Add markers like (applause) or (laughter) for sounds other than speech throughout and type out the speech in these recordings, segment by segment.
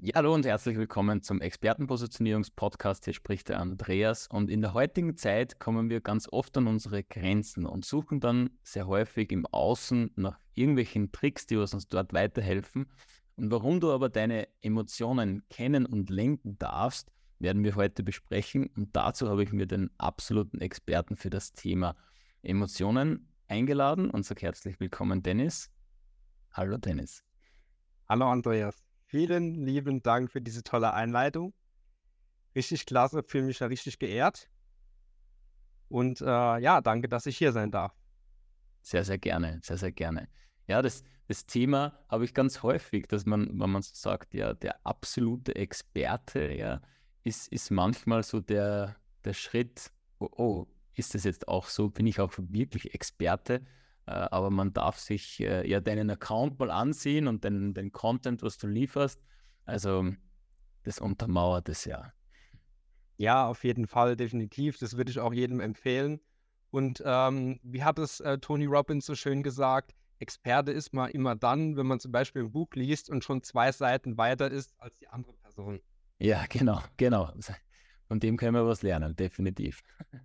Ja, hallo und herzlich willkommen zum Expertenpositionierungspodcast. Hier spricht der Andreas. Und in der heutigen Zeit kommen wir ganz oft an unsere Grenzen und suchen dann sehr häufig im Außen nach irgendwelchen Tricks, die uns dort weiterhelfen. Und warum du aber deine Emotionen kennen und lenken darfst, werden wir heute besprechen. Und dazu habe ich mir den absoluten Experten für das Thema Emotionen eingeladen und sage herzlich willkommen, Dennis. Hallo, Dennis. Hallo, Andreas. Vielen lieben Dank für diese tolle Einleitung. Richtig klasse, fühle mich da richtig geehrt. Und äh, ja, danke, dass ich hier sein darf. Sehr, sehr gerne, sehr, sehr gerne. Ja, das, das Thema habe ich ganz häufig, dass man, wenn man so sagt, ja, der absolute Experte, ja, ist, ist manchmal so der, der Schritt, oh, oh, ist das jetzt auch so, bin ich auch wirklich Experte? Äh, aber man darf sich äh, ja deinen Account mal ansehen und den, den Content, was du lieferst. Also das untermauert es ja. Ja, auf jeden Fall, definitiv. Das würde ich auch jedem empfehlen. Und ähm, wie hat es äh, Tony Robbins so schön gesagt, Experte ist man immer dann, wenn man zum Beispiel ein Buch liest und schon zwei Seiten weiter ist als die andere Person. Ja, genau, genau. Von dem können wir was lernen, definitiv.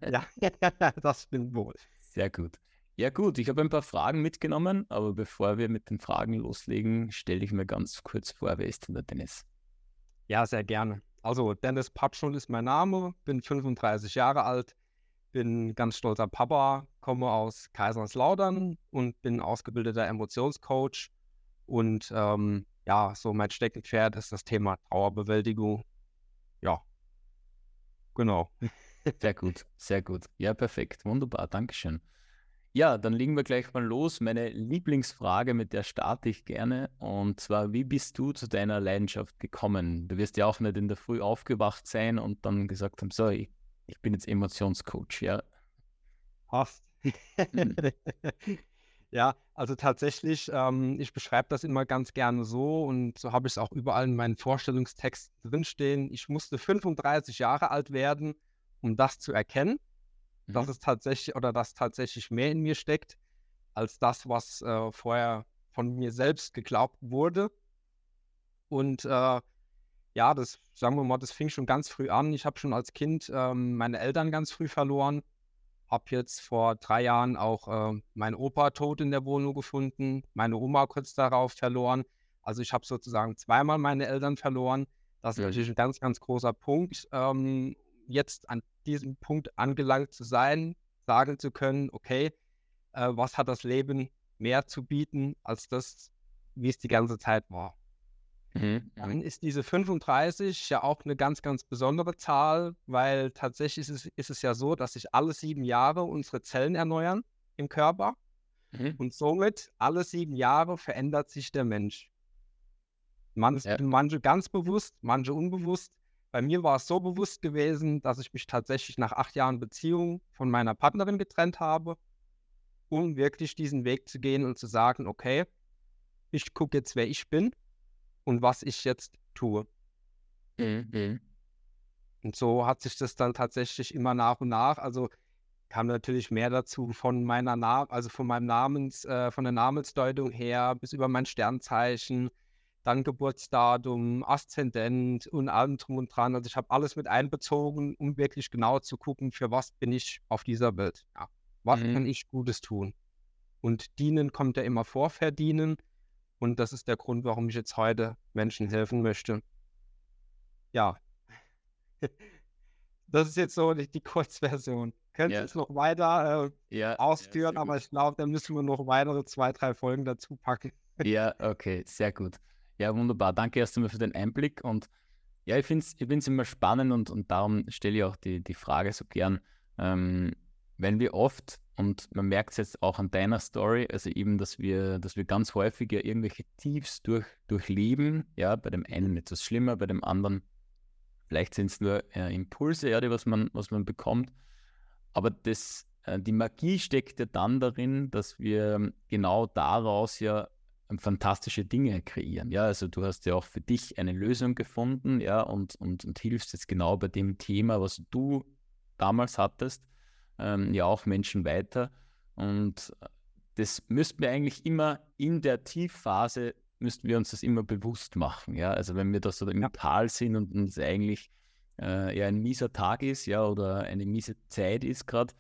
Ja, (laughs) das stimmt wohl. Sehr gut. Ja gut, ich habe ein paar Fragen mitgenommen, aber bevor wir mit den Fragen loslegen, stelle ich mir ganz kurz vor, wer ist denn der Dennis? Ja, sehr gerne. Also Dennis Patschul ist mein Name, bin 35 Jahre alt, bin ganz stolzer Papa, komme aus Kaiserslautern und bin ausgebildeter Emotionscoach. Und ähm, ja, so mein Steckenpferd ist das Thema Trauerbewältigung. Ja, genau. Sehr gut, sehr gut. Ja, perfekt, wunderbar, Dankeschön. Ja, dann legen wir gleich mal los. Meine Lieblingsfrage, mit der starte ich gerne. Und zwar, wie bist du zu deiner Leidenschaft gekommen? Du wirst ja auch nicht in der Früh aufgewacht sein und dann gesagt haben, so, ich, ich bin jetzt Emotionscoach, ja. Passt. Mhm. (laughs) ja, also tatsächlich, ähm, ich beschreibe das immer ganz gerne so und so habe ich es auch überall in meinen Vorstellungstexten drinstehen. Ich musste 35 Jahre alt werden, um das zu erkennen mhm. dass es tatsächlich oder dass tatsächlich mehr in mir steckt, als das, was äh, vorher von mir selbst geglaubt wurde. Und äh, ja, das, sagen wir mal, das fing schon ganz früh an. Ich habe schon als Kind ähm, meine Eltern ganz früh verloren. Habe jetzt vor drei Jahren auch äh, meinen Opa tot in der Wohnung gefunden, meine Oma kurz darauf verloren. Also ich habe sozusagen zweimal meine Eltern verloren. Das ist ja. natürlich ein ganz, ganz großer Punkt. Ähm, jetzt an diesem Punkt angelangt zu sein, sagen zu können, okay, äh, was hat das Leben mehr zu bieten als das, wie es die ganze Zeit war. Mhm. Dann ist diese 35 ja auch eine ganz, ganz besondere Zahl, weil tatsächlich ist es, ist es ja so, dass sich alle sieben Jahre unsere Zellen erneuern im Körper mhm. und somit alle sieben Jahre verändert sich der Mensch. Man, ja. Manche ganz bewusst, manche unbewusst. Bei mir war es so bewusst gewesen, dass ich mich tatsächlich nach acht Jahren Beziehung von meiner Partnerin getrennt habe, um wirklich diesen Weg zu gehen und zu sagen, okay, ich gucke jetzt, wer ich bin und was ich jetzt tue. Mhm. Und so hat sich das dann tatsächlich immer nach und nach, also kam natürlich mehr dazu von meiner Na also von meinem Namens, äh, von der Namensdeutung her bis über mein Sternzeichen, dann Geburtsdatum, Aszendent und allem drum und dran. Also ich habe alles mit einbezogen, um wirklich genau zu gucken, für was bin ich auf dieser Welt. Ja. Was mhm. kann ich Gutes tun? Und dienen kommt ja immer vor verdienen. Und das ist der Grund, warum ich jetzt heute Menschen helfen möchte. Ja. (laughs) Das ist jetzt so die, die Kurzversion. Könnt ihr ja. es noch weiter äh, ja, ausführen, ja, aber ich glaube, da müssen wir noch weitere zwei, drei Folgen dazu packen. Ja, okay, sehr gut. Ja, wunderbar. Danke erst einmal für den Einblick. Und ja, ich finde es ich immer spannend und, und darum stelle ich auch die, die Frage so gern, ähm, wenn wir oft, und man merkt es jetzt auch an deiner Story, also eben, dass wir, dass wir ganz häufig ja irgendwelche Tiefs durch, durchleben, ja, bei dem einen etwas schlimmer, bei dem anderen vielleicht sind es nur äh, Impulse, ja, die was man, was man bekommt. Aber das, äh, die Magie steckt ja dann darin, dass wir genau daraus ja fantastische Dinge kreieren. Ja, also du hast ja auch für dich eine Lösung gefunden, ja, und, und, und hilfst jetzt genau bei dem Thema, was du damals hattest, ähm, ja auch Menschen weiter. Und das müssten wir eigentlich immer in der Tiefphase müssten wir uns das immer bewusst machen. Ja, also wenn wir da so im ja. Tal sind und uns eigentlich äh, ja ein mieser Tag ist, ja, oder eine miese Zeit ist gerade,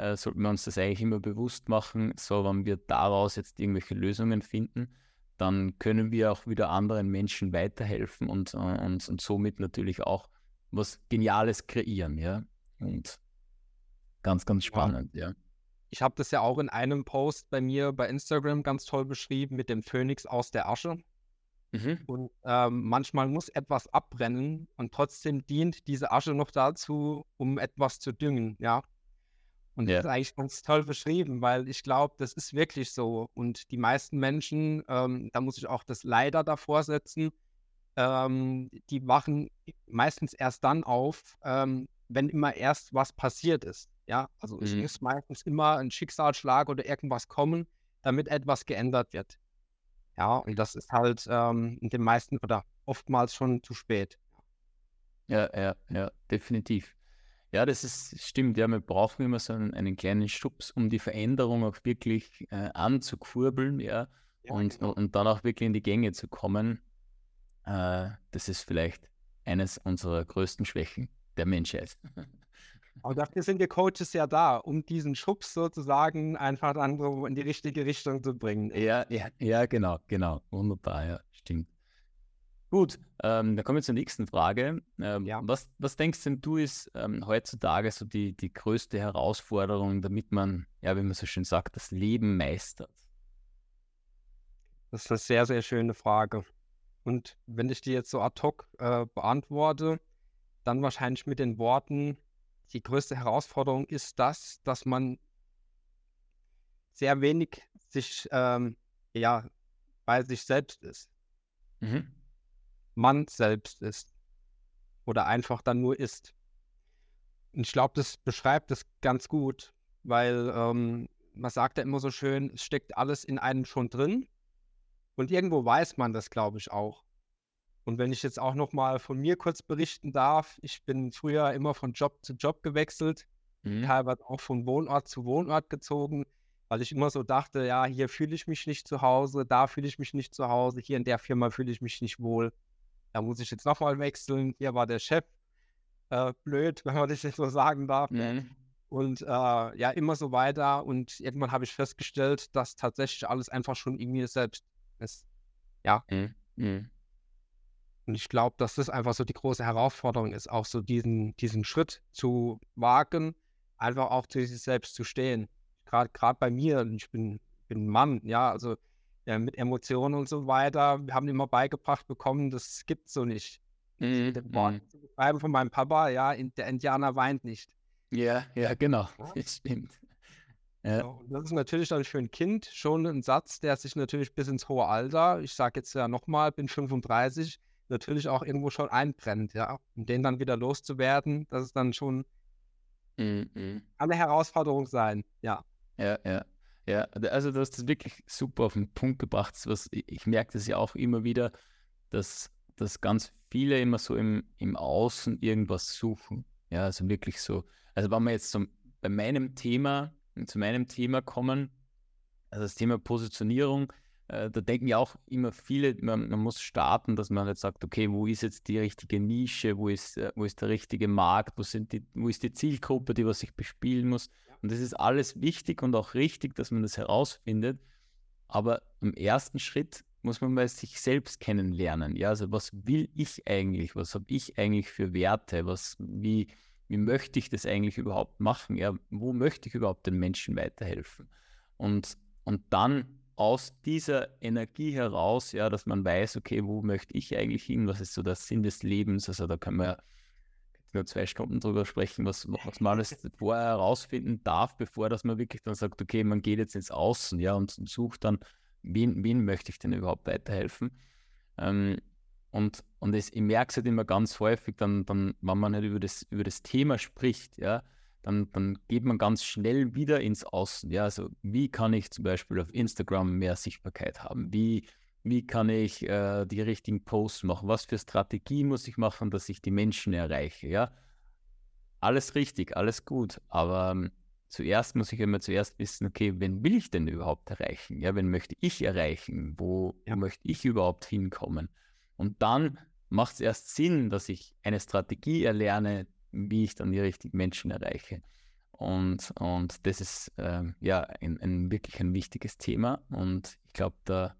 äh, sollten wir uns das eigentlich immer bewusst machen. So, wenn wir daraus jetzt irgendwelche Lösungen finden, dann können wir auch wieder anderen Menschen weiterhelfen und, äh, und, und somit natürlich auch was Geniales kreieren, ja. Und ganz, ganz spannend, ja. ja. Ich habe das ja auch in einem Post bei mir bei Instagram ganz toll beschrieben mit dem Phönix aus der Asche. Mhm. Und ähm, manchmal muss etwas abbrennen und trotzdem dient diese Asche noch dazu, um etwas zu düngen, ja. Und ja. das ist eigentlich ganz toll beschrieben, weil ich glaube, das ist wirklich so. Und die meisten Menschen, ähm, da muss ich auch das Leider davor setzen, ähm, die wachen meistens erst dann auf, ähm, wenn immer erst was passiert ist. Ja, also mhm. es muss meistens immer ein Schicksalsschlag oder irgendwas kommen, damit etwas geändert wird. Ja, und das ist halt ähm, in den meisten oder oftmals schon zu spät. Ja, ja, ja, definitiv. Ja, das ist, stimmt. Ja, wir brauchen immer so einen, einen kleinen Schubs, um die Veränderung auch wirklich äh, anzukurbeln, ja, ja und, genau. und dann auch wirklich in die Gänge zu kommen. Äh, das ist vielleicht eines unserer größten Schwächen der Menschheit. (laughs) Aber dafür sind wir Coaches ja da, um diesen Schubs sozusagen einfach andere in die richtige Richtung zu bringen. Ja, ja, ja, genau, genau. Wunderbar, ja, stimmt. Gut, ähm, dann kommen wir zur nächsten Frage. Ähm, ja. was, was denkst denn du ist ähm, heutzutage so die, die größte Herausforderung, damit man, ja, wie man so schön sagt, das Leben meistert? Das ist eine sehr, sehr schöne Frage. Und wenn ich die jetzt so ad hoc äh, beantworte, dann wahrscheinlich mit den Worten, die größte Herausforderung ist das, dass man sehr wenig sich, ähm, ja, bei sich selbst ist. Mhm. Man selbst ist. Oder einfach dann nur ist. Und ich glaube, das beschreibt es ganz gut, weil ähm, man sagt ja immer so schön, es steckt alles in einem schon drin. Und irgendwo weiß man das, glaube ich, auch. Und wenn ich jetzt auch noch mal von mir kurz berichten darf, ich bin früher immer von Job zu Job gewechselt, mhm. teilweise auch von Wohnort zu Wohnort gezogen, weil ich immer so dachte, ja, hier fühle ich mich nicht zu Hause, da fühle ich mich nicht zu Hause, hier in der Firma fühle ich mich nicht wohl. Da muss ich jetzt noch mal wechseln. Hier war der Chef äh, blöd, (laughs) wenn man das jetzt so sagen darf. Mhm. Und äh, ja, immer so weiter. Und irgendwann habe ich festgestellt, dass tatsächlich alles einfach schon irgendwie selbst ist. Ja. Mhm. Mhm. Und ich glaube, dass das einfach so die große Herausforderung ist, auch so diesen, diesen Schritt zu wagen, einfach auch zu sich selbst zu stehen. Gerade bei mir, ich bin, bin Mann, ja, also ja, mit Emotionen und so weiter. Wir haben immer beigebracht bekommen, das gibt es so nicht. Mhm. mhm. Zu beschreiben von meinem Papa, ja, der Indianer weint nicht. Ja, ja, genau. (laughs) Das stimmt. Ja. So, das ist natürlich dann für ein Kind schon ein Satz, der sich natürlich bis ins hohe Alter, ich sage jetzt ja nochmal, bin 35, natürlich auch irgendwo schon einbrennt, ja. Und den dann wieder loszuwerden, das ist dann schon mhm. eine Herausforderung sein, ja. Ja, ja. Ja, also du hast das wirklich super auf den Punkt gebracht. Was, ich merke das ja auch immer wieder, dass, dass ganz viele immer so im, im Außen irgendwas suchen. Ja, also wirklich so. Also wenn wir jetzt zum, bei meinem Thema, zu meinem Thema kommen, also das Thema Positionierung, äh, da denken ja auch immer viele, man, man, muss starten, dass man jetzt sagt, okay, wo ist jetzt die richtige Nische, wo ist, äh, wo ist der richtige Markt, wo, sind die, wo ist die Zielgruppe, die was ich bespielen muss. Und das ist alles wichtig und auch richtig, dass man das herausfindet. Aber im ersten Schritt muss man mal sich selbst kennenlernen. Ja, also was will ich eigentlich? Was habe ich eigentlich für Werte? Was, wie, wie möchte ich das eigentlich überhaupt machen? Ja, wo möchte ich überhaupt den Menschen weiterhelfen? Und, und dann aus dieser Energie heraus, ja, dass man weiß, okay, wo möchte ich eigentlich hin, was ist so der Sinn des Lebens, also da können wir nur zwei Stunden drüber sprechen, was, was man alles vorher herausfinden darf, bevor dass man wirklich dann sagt, okay, man geht jetzt ins Außen, ja, und, sucht dann, wen, wen möchte ich denn überhaupt weiterhelfen? Ähm, und, und es, ich merke es halt immer ganz häufig, dann, dann, wenn man halt über das, über das Thema spricht, ja, dann, dann geht man ganz schnell wieder ins Außen. Ja, also wie kann ich zum Beispiel auf Instagram mehr Sichtbarkeit haben? Wie, wie kann ich äh, die richtigen Posts machen? Was für Strategie muss ich machen, dass ich die Menschen erreiche? Ja, alles richtig, alles gut. Aber ähm, zuerst muss ich immer zuerst wissen, okay, wen will ich denn überhaupt erreichen? Ja, wen möchte ich erreichen? Wo, ja. möchte ich überhaupt hinkommen? Und dann macht es erst Sinn, dass ich eine Strategie erlerne, wie ich dann die richtigen Menschen erreiche. Und, und das ist ähm, ja ein, ein, wirklich ein wichtiges Thema. Und ich glaube, da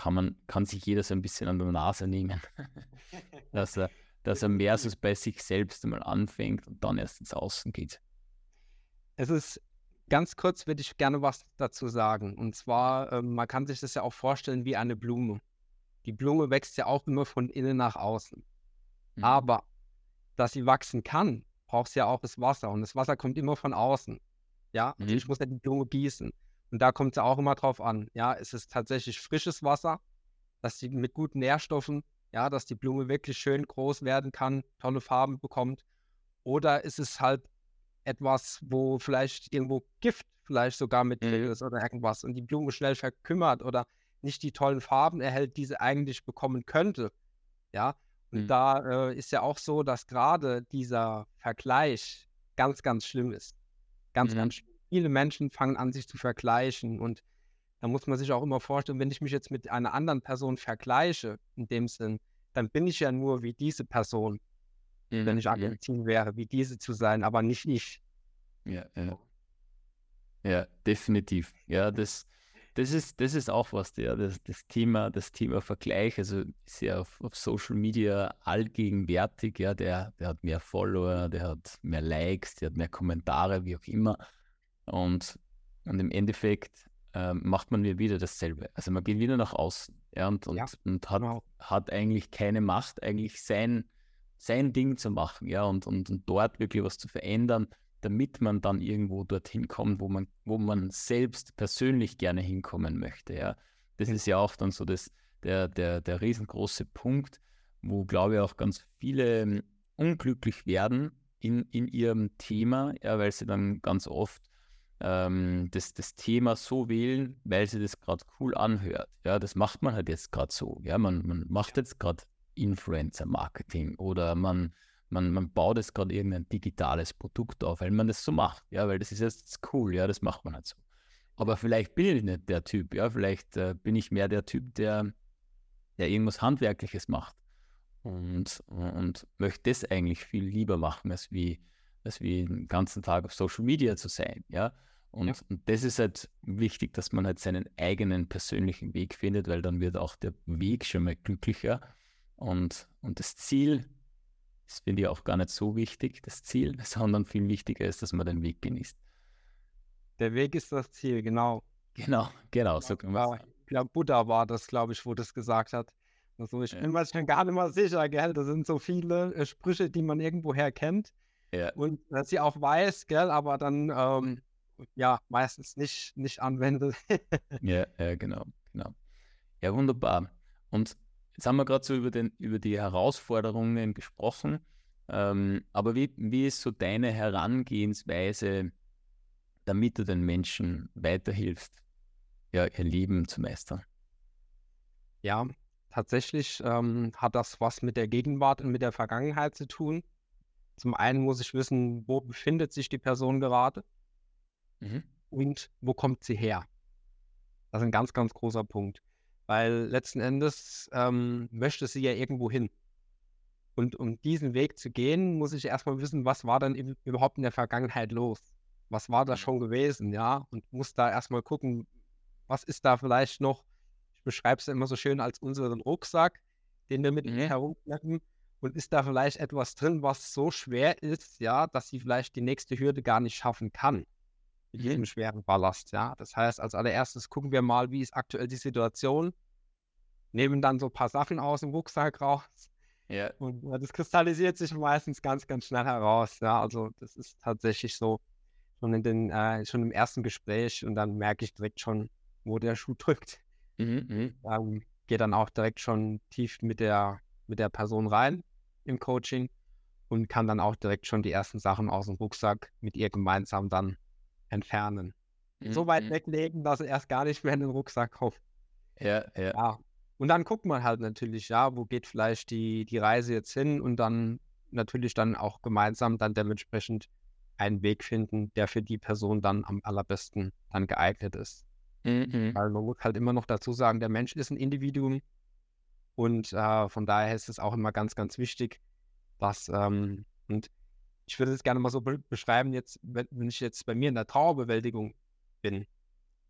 kann man, kann sich jeder so ein bisschen an der Nase nehmen, (laughs) dass er, dass er mehr so bei sich selbst einmal anfängt und dann erst ins Außen geht. Es ist ganz kurz, würde ich gerne was dazu sagen. Und zwar, äh, man kann sich das ja auch vorstellen wie eine Blume. Die Blume wächst ja auch immer von innen nach außen. Mhm. Aber dass sie wachsen kann, braucht sie ja auch das Wasser. Und das Wasser kommt immer von außen. Ja, also mhm. ich muss ja die Blume gießen. Und da kommt es ja auch immer drauf an. Ja, es ist tatsächlich frisches Wasser, dass sie mit guten Nährstoffen, ja, dass die Blume wirklich schön groß werden kann, tolle Farben bekommt. Oder ist es halt etwas, wo vielleicht irgendwo Gift vielleicht sogar mit mhm. ist oder irgendwas und die Blume schnell verkümmert oder nicht die tollen Farben erhält, die sie eigentlich bekommen könnte. Ja, und mhm. da äh, ist ja auch so, dass gerade dieser Vergleich ganz, ganz schlimm ist. Ganz, mhm. ganz schlimm. Viele Menschen fangen an, sich zu vergleichen und da muss man sich auch immer vorstellen, wenn ich mich jetzt mit einer anderen Person vergleiche, in dem Sinn, dann bin ich ja nur wie diese Person mhm. wenn ich Argentin ja. wäre, wie diese zu sein, aber nicht ich. Ja, ja. Ja, definitiv. Ja, das, das, ist, das ist auch was, ja, das, das, Thema, das Thema Vergleich, also ist ja auf, auf Social Media allgegenwärtig, ja, der, der hat mehr Follower, der hat mehr Likes, der hat mehr Kommentare, wie auch immer. Und, und im Endeffekt äh, macht man wieder dasselbe. Also man geht wieder nach außen ja, und, und, ja, und hat, genau. hat eigentlich keine Macht, eigentlich sein, sein Ding zu machen, ja, und, und, und dort wirklich was zu verändern, damit man dann irgendwo dorthin kommt, wo man, wo man selbst persönlich gerne hinkommen möchte, ja. Das ist ja auch dann so das, der, der, der riesengroße Punkt, wo, glaube ich, auch ganz viele ähm, unglücklich werden in, in ihrem Thema, ja, weil sie dann ganz oft ähm, das, das Thema so wählen, weil sie das gerade cool anhört. Ja, das macht man halt jetzt gerade so. Ja, man, man macht jetzt gerade Influencer-Marketing oder man, man, man baut jetzt gerade irgendein digitales Produkt auf, weil man das so macht, ja, weil das ist jetzt cool, ja, das macht man halt so. Aber vielleicht bin ich nicht der Typ, ja, vielleicht äh, bin ich mehr der Typ, der, der irgendwas Handwerkliches macht und, und möchte das eigentlich viel lieber machen, als wie, als wie den ganzen Tag auf Social Media zu sein, ja. Und, ja. und, das ist halt wichtig, dass man halt seinen eigenen persönlichen Weg findet, weil dann wird auch der Weg schon mal glücklicher und, und das Ziel, das finde ich auch gar nicht so wichtig, das Ziel, sondern viel wichtiger ist, dass man den Weg genießt. Der Weg ist das Ziel, genau. Genau, genau, so kann man Ich glaube, Buddha war das, glaube ich, wo das gesagt hat. Also ich ja. bin mir schon gar nicht mal sicher, gell? Das sind so viele äh, Sprüche, die man irgendwoher kennt. Ja. Und dass sie auch weiß, gell, aber dann ähm, ja meistens nicht, nicht anwendet. (laughs) ja, ja, genau, genau. Ja, wunderbar. Und Jetzt haben wir gerade so über, den, über die Herausforderungen gesprochen. Ähm, aber wie, wie ist so deine Herangehensweise, damit du den Menschen weiterhilfst, ja, ihr Leben zu meistern? Ja, tatsächlich ähm, hat das was mit der Gegenwart und mit der Vergangenheit zu tun. Zum einen muss ich wissen, wo befindet sich die Person gerade mhm. und wo kommt sie her. Das ist ein ganz, ganz großer Punkt. Weil letzten Endes ähm, möchte sie ja irgendwo hin. Und um diesen Weg zu gehen, muss ich erstmal wissen, was war denn überhaupt in der Vergangenheit los? Was war da mhm. schon gewesen, ja? Und muss da erstmal gucken, was ist da vielleicht noch, ich beschreibe es immer so schön als unseren Rucksack, den wir mit mhm. herumschleppen. Und ist da vielleicht etwas drin, was so schwer ist, ja, dass sie vielleicht die nächste Hürde gar nicht schaffen kann? Mit jedem schweren Ballast. Ja? Das heißt, als allererstes gucken wir mal, wie ist aktuell die Situation, nehmen dann so ein paar Sachen aus dem Rucksack raus. Ja. Und ja, das kristallisiert sich meistens ganz, ganz schnell heraus. Ja, also das ist tatsächlich so schon in den, äh, schon im ersten Gespräch und dann merke ich direkt schon, wo der Schuh drückt. Mhm, ähm, Gehe dann auch direkt schon tief mit der, mit der Person rein im Coaching und kann dann auch direkt schon die ersten Sachen aus dem Rucksack mit ihr gemeinsam dann entfernen. Mhm. So weit mhm. weglegen, dass er erst gar nicht mehr in den Rucksack kommt. Ja, ja. ja. Und dann guckt man halt natürlich, ja, wo geht vielleicht die, die Reise jetzt hin und dann natürlich dann auch gemeinsam dann dementsprechend einen Weg finden, der für die Person dann am allerbesten dann geeignet ist. Mhm. Weil man muss halt immer noch dazu sagen, der Mensch ist ein Individuum und äh, von daher ist es auch immer ganz, ganz wichtig, dass, ähm, und ich würde es gerne mal so be beschreiben, jetzt, wenn, wenn ich jetzt bei mir in der Trauerbewältigung bin,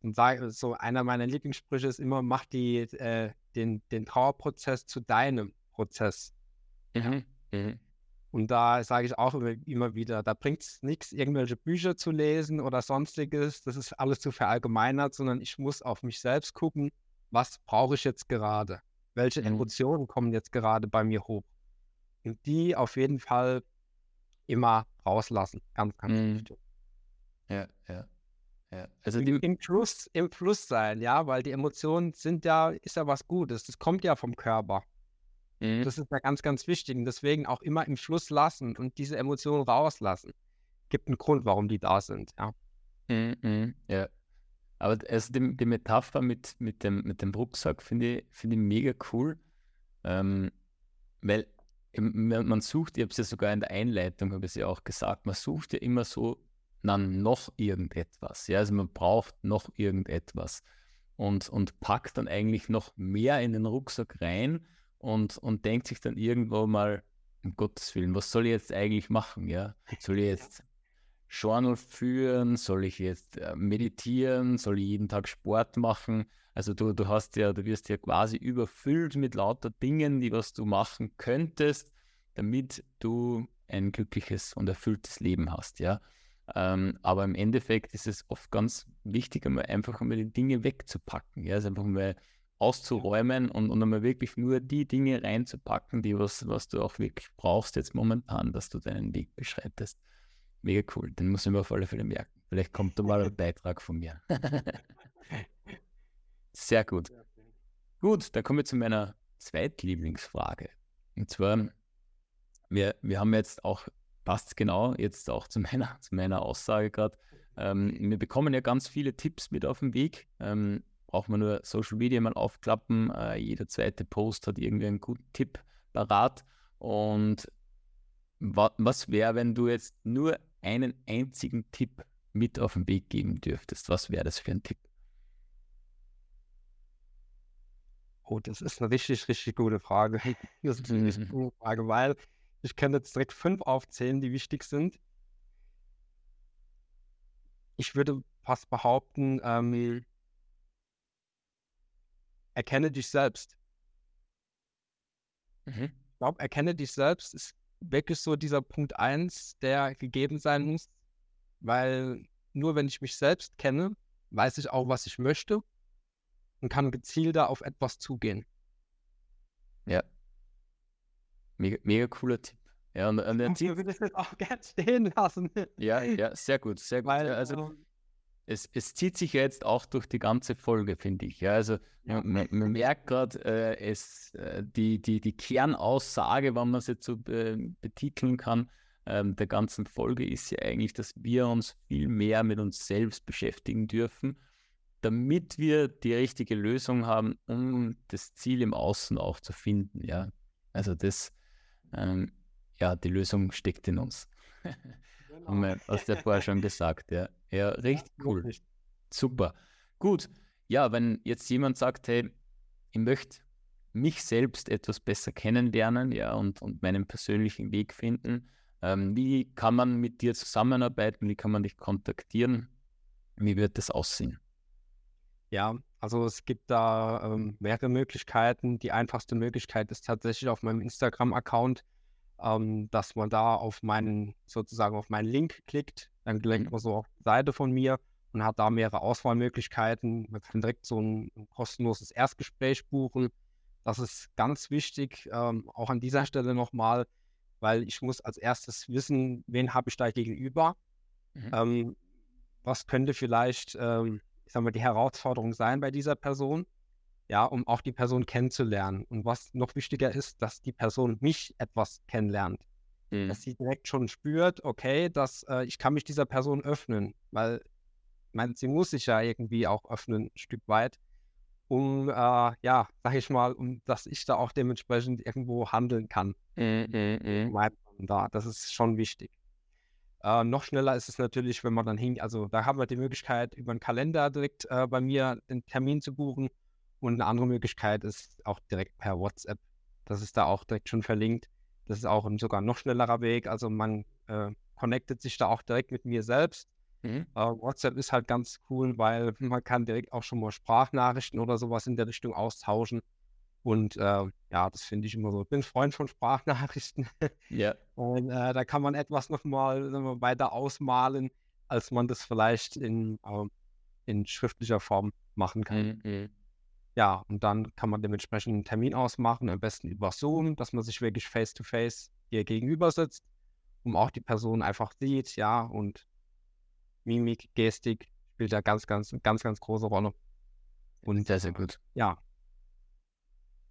und sage, so einer meiner Lieblingssprüche ist immer, mach die, äh, den, den Trauerprozess zu deinem Prozess. Mhm. Mhm. Und da sage ich auch immer, immer wieder, da bringt es nichts, irgendwelche Bücher zu lesen oder sonstiges. Das ist alles zu verallgemeinert, sondern ich muss auf mich selbst gucken, was brauche ich jetzt gerade? Welche Mhm. Emotionen kommen jetzt gerade bei mir hoch? Und die auf jeden Fall immer rauslassen. Ganz, ganz Mhm. wichtig. Ja, ja. Ja. Also Im, im Fluss, im Fluss sein, ja, weil die Emotionen sind ja, ist ja was Gutes. Das kommt ja vom Körper. Mhm. Das ist ja ganz, ganz wichtig. Und deswegen auch immer im Fluss lassen und diese Emotionen rauslassen. Gibt einen Grund, warum die da sind, ja. Mhm, mhm, ja. Aber also die, die Metapher mit, mit, dem, mit dem Rucksack finde ich, finde ich mega cool. Ähm, weil man sucht, ich habe es ja sogar in der Einleitung, habe ich es ja auch gesagt, man sucht ja immer so dann noch irgendetwas. Ja? Also man braucht noch irgendetwas und, und packt dann eigentlich noch mehr in den Rucksack rein und, und denkt sich dann irgendwo mal, um Gottes Willen, was soll ich jetzt eigentlich machen? Ja? Soll ich (laughs) jetzt Journal führen? Soll ich jetzt äh, meditieren? Soll ich jeden Tag Sport machen? Also du, du hast ja, du wirst ja quasi überfüllt mit lauter Dingen, die was du machen könntest, damit du ein glückliches und erfülltes Leben hast, ja. Ähm, aber im Endeffekt ist es oft ganz wichtig, einmal einfach einmal die Dinge wegzupacken, ja, also einfach mal auszuräumen und, und einmal wirklich nur die Dinge reinzupacken, die was, was du auch wirklich brauchst jetzt momentan, dass du deinen Weg beschreitest. Mega cool, den muss ich mir auf alle Fälle merken. Vielleicht kommt da mal ein (laughs) Beitrag von mir. (laughs) Sehr gut. Gut, dann kommen wir zu meiner Zweitlieblingsfrage. Und zwar, wir, wir haben jetzt auch, passt genau jetzt auch zu (laughs) meiner, zu meiner Aussage gerade, ähm, wir bekommen ja ganz viele Tipps mit auf den Weg. Ähm, braucht man nur Social Media mal aufklappen. Äh, jeder zweite Post hat irgendwie einen guten Tipp parat. Und wa was wäre, wenn du jetzt nur einen einzigen Tipp mit auf den Weg geben dürftest? Was wäre das für ein Tipp? Oh, das ist eine richtig, richtig gute Frage. (laughs) Das ist eine richtig (laughs) gute Frage, weil ich kann jetzt direkt fünf aufzählen, die wichtig sind. Ich würde fast behaupten, ähm, erkenne dich selbst. Mhm. Ich glaube, erkenne dich selbst ist wirklich so dieser Punkt eins, der gegeben sein muss, weil nur wenn ich mich selbst kenne, weiß ich auch, was ich möchte und kann gezielter auf etwas zugehen. Ja. Mega, mega cooler Tipp. Ja, und, und er Ich zieht, würde es jetzt auch (laughs) gern stehen lassen. ja, ja, sehr gut, sehr gut. Weil, Ja, also ähm, es, es zieht sich ja jetzt auch durch die ganze Folge, finde ich. Ja, also Ja. man, man merkt gerade, äh, es, äh, die, die, die Kernaussage, wenn man es jetzt so äh, betiteln kann, ähm, der ganzen Folge ist ja eigentlich, dass wir uns viel mehr mit uns selbst beschäftigen dürfen, damit wir die richtige Lösung haben, um das Ziel im Außen auch zu finden. Ja, also das, ähm, ja, die Lösung steckt in uns. (laughs) Haben wir aus der vorher schon gesagt, ja. Ja, richtig Ja, cool. Super. Gut. Ja, wenn jetzt jemand sagt, hey, ich möchte mich selbst etwas besser kennenlernen, ja, und, und meinen persönlichen Weg finden, ähm, wie kann man mit dir zusammenarbeiten? Wie kann man dich kontaktieren? Wie wird das aussehen? Ja, also es gibt da ähm, mehrere Möglichkeiten. Die einfachste Möglichkeit ist tatsächlich auf meinem Instagram-Account, ähm, dass man da auf meinen, sozusagen auf meinen Link klickt. Dann gelangt Mhm. man so auf die Seite von mir und hat da mehrere Auswahlmöglichkeiten. Man kann direkt so ein, ein kostenloses Erstgespräch buchen. Das ist ganz wichtig, ähm, auch an dieser Stelle nochmal, weil ich muss als erstes wissen, wen habe ich da gegenüber. Mhm. Ähm, was könnte vielleicht, ähm, ich sag mal, die Herausforderung sein bei dieser Person? Ja, um auch die Person kennenzulernen. Und was noch wichtiger ist, dass die Person mich etwas kennenlernt. Mhm. Dass sie direkt schon spürt, okay, dass äh, ich kann mich dieser Person öffnen, weil meine, sie muss sich ja irgendwie auch öffnen, ein Stück weit, um, äh, ja, sag ich mal, um dass ich da auch dementsprechend irgendwo handeln kann. Mhm, mhm, mhm. Da. Das ist schon wichtig. Äh, noch schneller ist es natürlich, wenn man dann hin, also da haben wir die Möglichkeit, über einen Kalender direkt äh, bei mir den Termin zu buchen. Und eine andere Möglichkeit ist auch direkt per WhatsApp. Das ist da auch direkt schon verlinkt. Das ist auch ein sogar noch schnellerer Weg. Also man äh, connectet sich da auch direkt mit mir selbst. Mhm. Äh, WhatsApp ist halt ganz cool, weil man kann direkt auch schon mal Sprachnachrichten oder sowas in der Richtung austauschen. Und äh, ja, das finde ich immer so. Ich bin Freund von Sprachnachrichten. (laughs) Ja. Und äh, da kann man etwas nochmal weiter ausmalen, als man das vielleicht in, äh, in schriftlicher Form machen kann. Mhm. Ja, und dann kann man dementsprechend einen Termin ausmachen, am besten über Zoom, dass man sich wirklich face-to-face -face hier gegenüber sitzt, um auch die Person einfach sieht, ja, und Mimik, Gestik spielt da ganz, ganz, ganz, ganz große Rolle. Und sehr, sehr gut. Ja,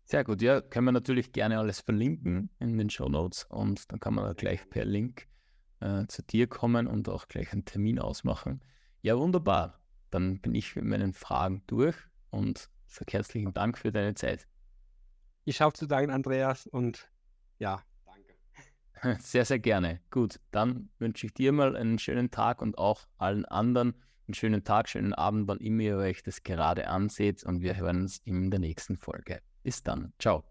sehr gut, ja, können wir natürlich gerne alles verlinken in den Show Notes und dann kann man da gleich per Link äh, zu dir kommen und auch gleich einen Termin ausmachen. Ja, wunderbar. Dann bin ich mit meinen Fragen durch und sage herzlichen Dank für deine Zeit. Ich habe zu danken, Andreas, und ja, danke. (laughs) Sehr, sehr gerne. Gut, dann wünsche ich dir mal einen schönen Tag und auch allen anderen einen schönen Tag, schönen Abend, wann immer ihr euch das gerade anseht und wir hören uns in der nächsten Folge. Bis dann. Ciao.